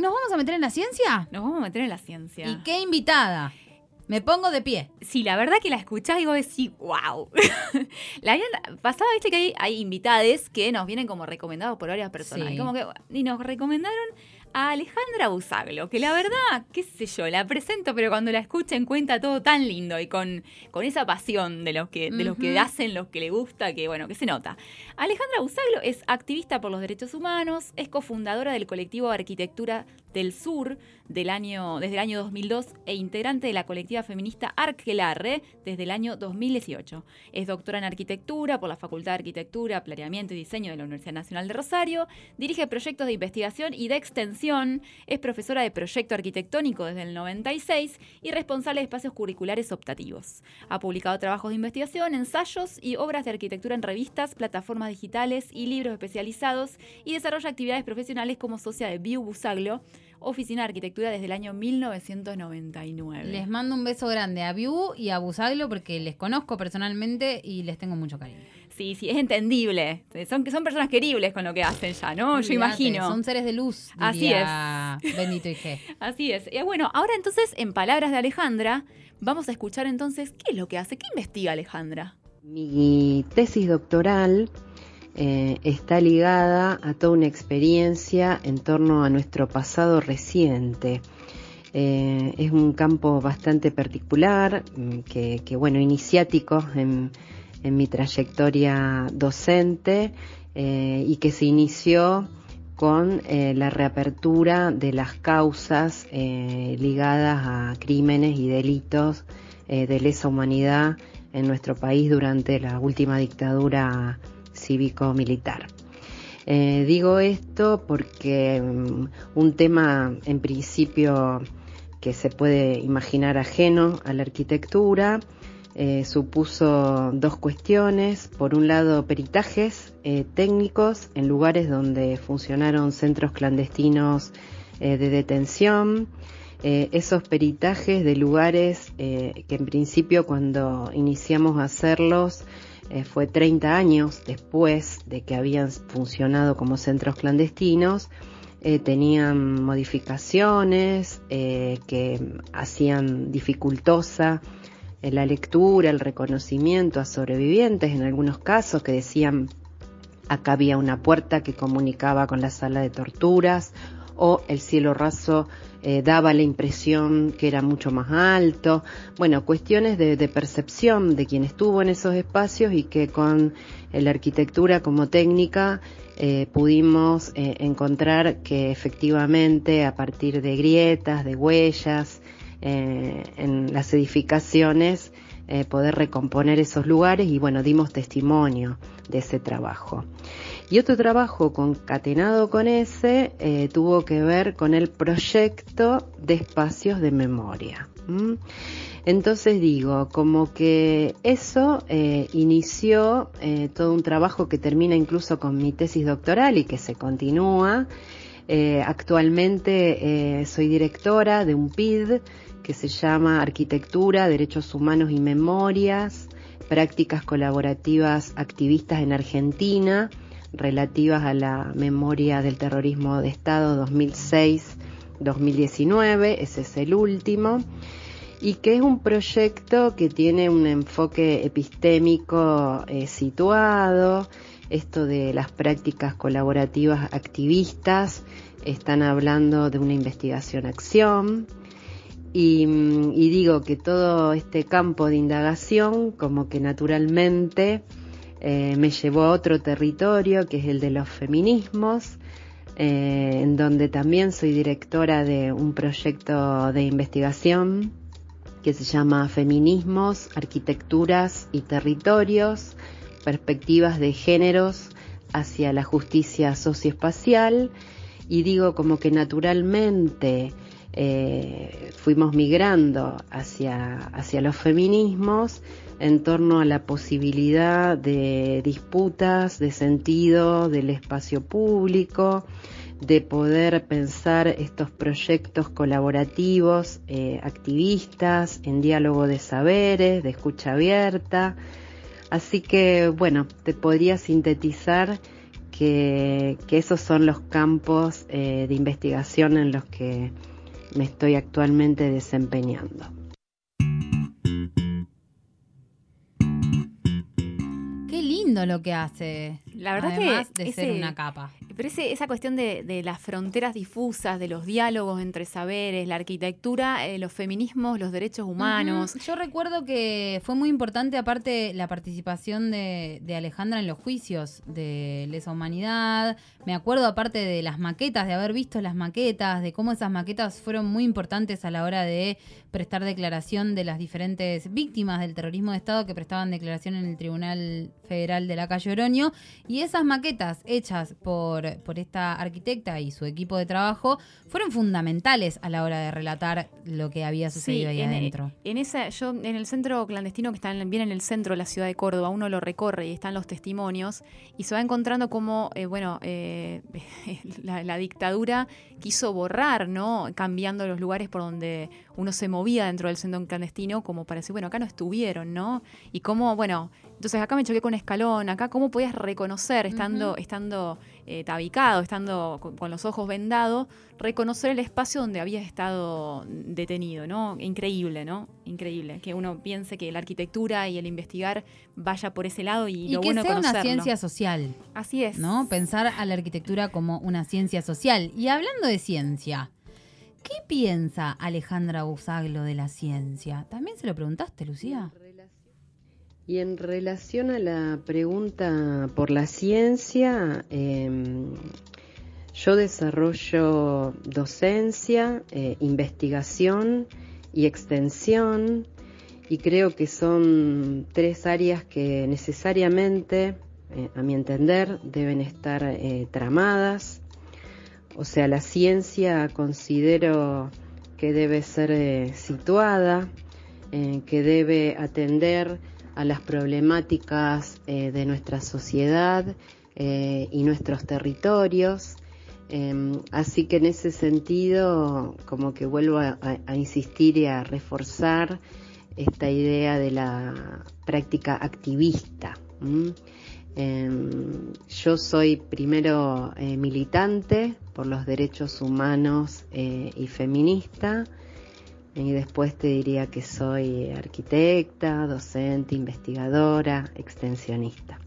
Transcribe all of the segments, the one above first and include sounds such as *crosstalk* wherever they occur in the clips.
¿Nos vamos a meter en la ciencia? Nos vamos a meter en la ciencia. ¿Y qué invitada? Me pongo de pie. Sí, la verdad que la escuchás y vos decís, wow. *laughs* la pasaba, viste que hay, hay invitades que nos vienen como recomendados por varias personas. Y, como que, y nos recomendaron a Alejandra Busaglo, que la verdad, qué sé yo, la presento, pero cuando la escuchen cuenta todo tan lindo y con, con esa pasión de los que, de los que hacen, los que le gusta, que bueno, que se nota. Alejandra Busaglo es activista por los derechos humanos, es cofundadora del colectivo Arquitectura del Sur del año, desde el año 2002 e integrante de la colectiva feminista Arquelarre desde el año 2018. Es doctora en arquitectura por la Facultad de Arquitectura, Planeamiento y Diseño de la Universidad Nacional de Rosario, dirige proyectos de investigación y de extensión, es profesora de proyecto arquitectónico desde el 96 y responsable de espacios curriculares optativos. Ha publicado trabajos de investigación, ensayos y obras de arquitectura en revistas, plataformas digitales y libros especializados y desarrolla actividades profesionales como socia de View Busaglo, Oficina de Arquitectura desde el año 1999. Les mando un beso grande a Viu y a Busaglo porque les conozco personalmente y les tengo mucho cariño. Sí, sí, es entendible. Son, son personas queribles con lo que hacen ya, ¿no? Yo imagino. Son seres de luz. Así es. Bendito y G. *laughs* Así es. Y bueno, ahora entonces, en palabras de Alejandra, vamos a escuchar entonces qué es lo que hace, qué investiga Alejandra. Mi tesis doctoral eh, está ligada a toda una experiencia en torno a nuestro pasado reciente. Eh, es un campo bastante particular, mm, que, bueno, iniciático en, mi trayectoria docente eh, y que se inició con la reapertura de las causas ligadas a crímenes y delitos de lesa humanidad en nuestro país durante la última dictadura cívico-militar. Eh, digo esto porque mm, un tema en principio que se puede imaginar ajeno a la arquitectura eh, supuso dos cuestiones. Por un lado, peritajes eh, técnicos en lugares donde funcionaron centros clandestinos de detención. esos peritajes de lugares que en principio cuando iniciamos a hacerlos eh, fue 30 años después de que habían funcionado como centros clandestinos, eh, tenían modificaciones eh, que hacían dificultosa la lectura, el reconocimiento a sobrevivientes, en algunos casos que decían acá había una puerta que comunicaba con la sala de torturas o el cielo raso eh, daba la impresión que era mucho más alto. Bueno, cuestiones de, percepción de quien estuvo en esos espacios y que con la arquitectura como técnica eh, pudimos eh, encontrar que efectivamente a partir de grietas, de huellas en las edificaciones, poder recomponer esos lugares y bueno, dimos testimonio de ese trabajo. Y otro trabajo concatenado con ese eh, tuvo que ver con el proyecto de espacios de memoria. Entonces digo, como que eso eh, inició eh, todo un trabajo que termina incluso con mi tesis doctoral y que se continúa. actualmente soy directora de un PID que se llama Arquitectura, Derechos Humanos y Memorias, prácticas colaborativas activistas en Argentina relativas a la memoria del terrorismo de Estado 2006-2019, ese es el último, y que es un proyecto que tiene un enfoque epistémico eh, situado, esto de las prácticas colaborativas activistas, están hablando de una investigación-acción, y, y, digo que todo este campo de indagación como que naturalmente eh, me llevó a otro territorio que es el de los feminismos, eh, en donde también soy directora de un proyecto de investigación que se llama Feminismos, Arquitecturas y Territorios, Perspectivas de Géneros hacia la Justicia Socioespacial. Y digo como que naturalmente eh, fuimos migrando hacia, hacia los feminismos en torno a la posibilidad de disputas de sentido del espacio público, de poder pensar estos proyectos colaborativos, eh, activistas, en diálogo de saberes, de escucha abierta. Así que, bueno, te podría sintetizar que, esos son los campos de investigación en los que me estoy actualmente desempeñando. Qué lindo lo que hace. La verdad Además que de ser una capa. Pero esa cuestión de, las fronteras difusas, de los diálogos entre saberes, la arquitectura, eh, los feminismos, los derechos humanos. Yo recuerdo que fue muy importante, aparte, la participación de, Alejandra en los juicios de lesa humanidad. Me acuerdo, aparte de las maquetas, de haber visto las maquetas, de cómo esas maquetas fueron muy importantes a la hora de prestar declaración de las diferentes víctimas del terrorismo de Estado que prestaban declaración en el Tribunal Federal de la Calle Oroño. Y esas maquetas hechas por, por esta arquitecta y su equipo de trabajo fueron fundamentales a la hora de relatar lo que había sucedido ahí adentro. En esa, yo en el centro clandestino que está bien en el centro de la ciudad de Córdoba, uno lo recorre y están los testimonios y se va encontrando como, eh, bueno, eh, *laughs* la, dictadura quiso borrar, ¿no? Cambiando los lugares por donde uno se movía dentro del centro clandestino, como para decir, bueno, acá no estuvieron, ¿no? Y cómo, bueno, entonces acá me choqué con escalón, acá cómo podías reconocer, estando, estando eh, tabicado, estando con, los ojos vendados, reconocer el espacio donde habías estado detenido, ¿no? Increíble, ¿no? Increíble. Que uno piense que la arquitectura y el investigar vaya por ese lado y, lo que bueno sea una ciencia social. Así es. ¿No? Pensar a la arquitectura como una ciencia social. Y hablando de ciencia, ¿qué piensa Alejandra Busaglo de la ciencia? ¿También se lo preguntaste, Lucía? Y en relación a la pregunta por la ciencia, em, yo desarrollo docencia, eh, investigación y extensión y creo que son tres áreas que necesariamente, eh, a mi entender, deben estar eh, tramadas. O sea, la ciencia considero que debe ser situada, que debe atender a las problemáticas eh, de nuestra sociedad eh, y nuestros territorios. Em, así que en ese sentido, como que vuelvo a, insistir y a reforzar esta idea de la práctica activista. Em, yo soy primero eh, militante por los derechos humanos y feminista y después te diría que soy arquitecta, docente, investigadora, extensionista.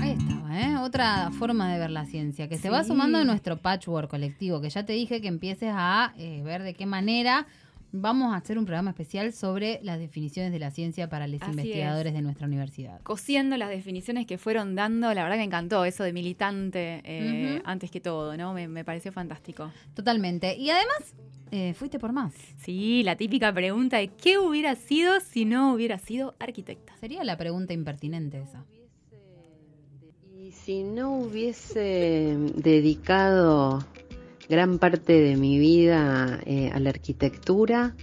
Ahí estaba, ¿eh? Otra forma de ver la ciencia, que se va sumando a nuestro patchwork colectivo, que ya te dije que empieces a eh, ver de qué manera vamos a hacer un programa especial sobre las definiciones de la ciencia para los investigadores de nuestra universidad. Cosiendo las definiciones que fueron dando, la verdad que me encantó eso de militante eh, antes que todo, ¿no? Me, pareció fantástico. Totalmente. Y además, eh, fuiste por más. Sí, la típica pregunta de ¿qué hubiera sido si no hubiera sido arquitecta? Sería la pregunta impertinente esa. Y si no hubiese dedicado gran parte de mi vida eh, a la arquitectura,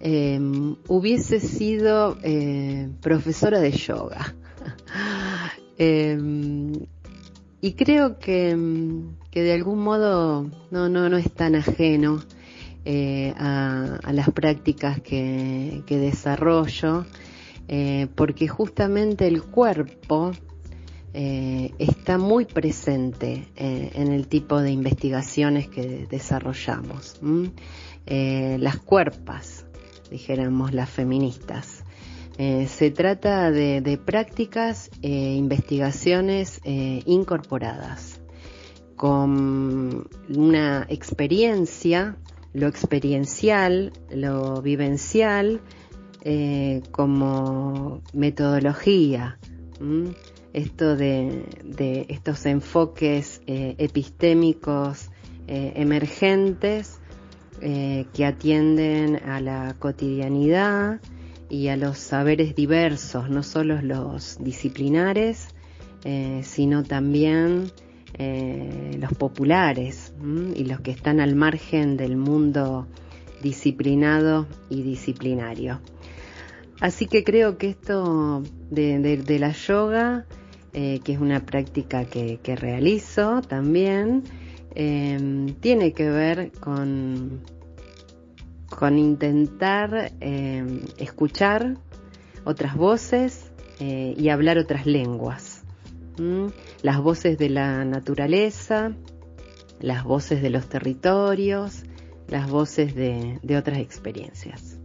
em, hubiese sido eh, profesora de yoga. *laughs* Em, y creo que, de algún modo no, no, no es tan ajeno eh, a, las prácticas que, que desarrollo, porque justamente el cuerpo eh, está muy presente eh, en el tipo de investigaciones que desarrollamos. Eh, las cuerpas, dijéramos las feministas. se trata de, prácticas e investigaciones incorporadas con una experiencia, lo experiencial, lo vivencial, como metodología esto de, estos enfoques eh, epistémicos eh, emergentes eh, que atienden a la cotidianidad y a los saberes diversos, no solo los disciplinares, sino también los populares y los que están al margen del mundo disciplinado y disciplinario. Así que creo que esto de la yoga eh, que es una práctica que, realizo también, em, tiene que ver con, con intentar em, escuchar otras voces eh, y hablar otras lenguas. Las voces de la naturaleza, las voces de los territorios, las voces de, otras experiencias.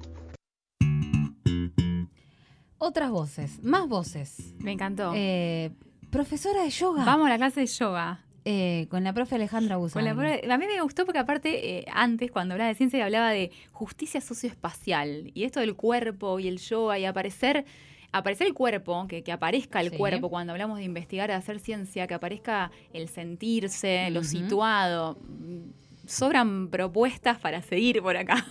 Otras voces, más voces. Me encantó. Eh, profesora de yoga. Vamos a la clase de yoga. Eh, con la profe Alejandra Busani. a mí me gustó porque aparte, eh, antes, cuando hablaba de ciencia, hablaba de justicia socioespacial y esto del cuerpo y el yoga y aparecer, aparecer el cuerpo, que, que aparezca el cuerpo cuando hablamos de investigar, de hacer ciencia, que aparezca el sentirse, lo situado. Sobran propuestas para seguir por acá.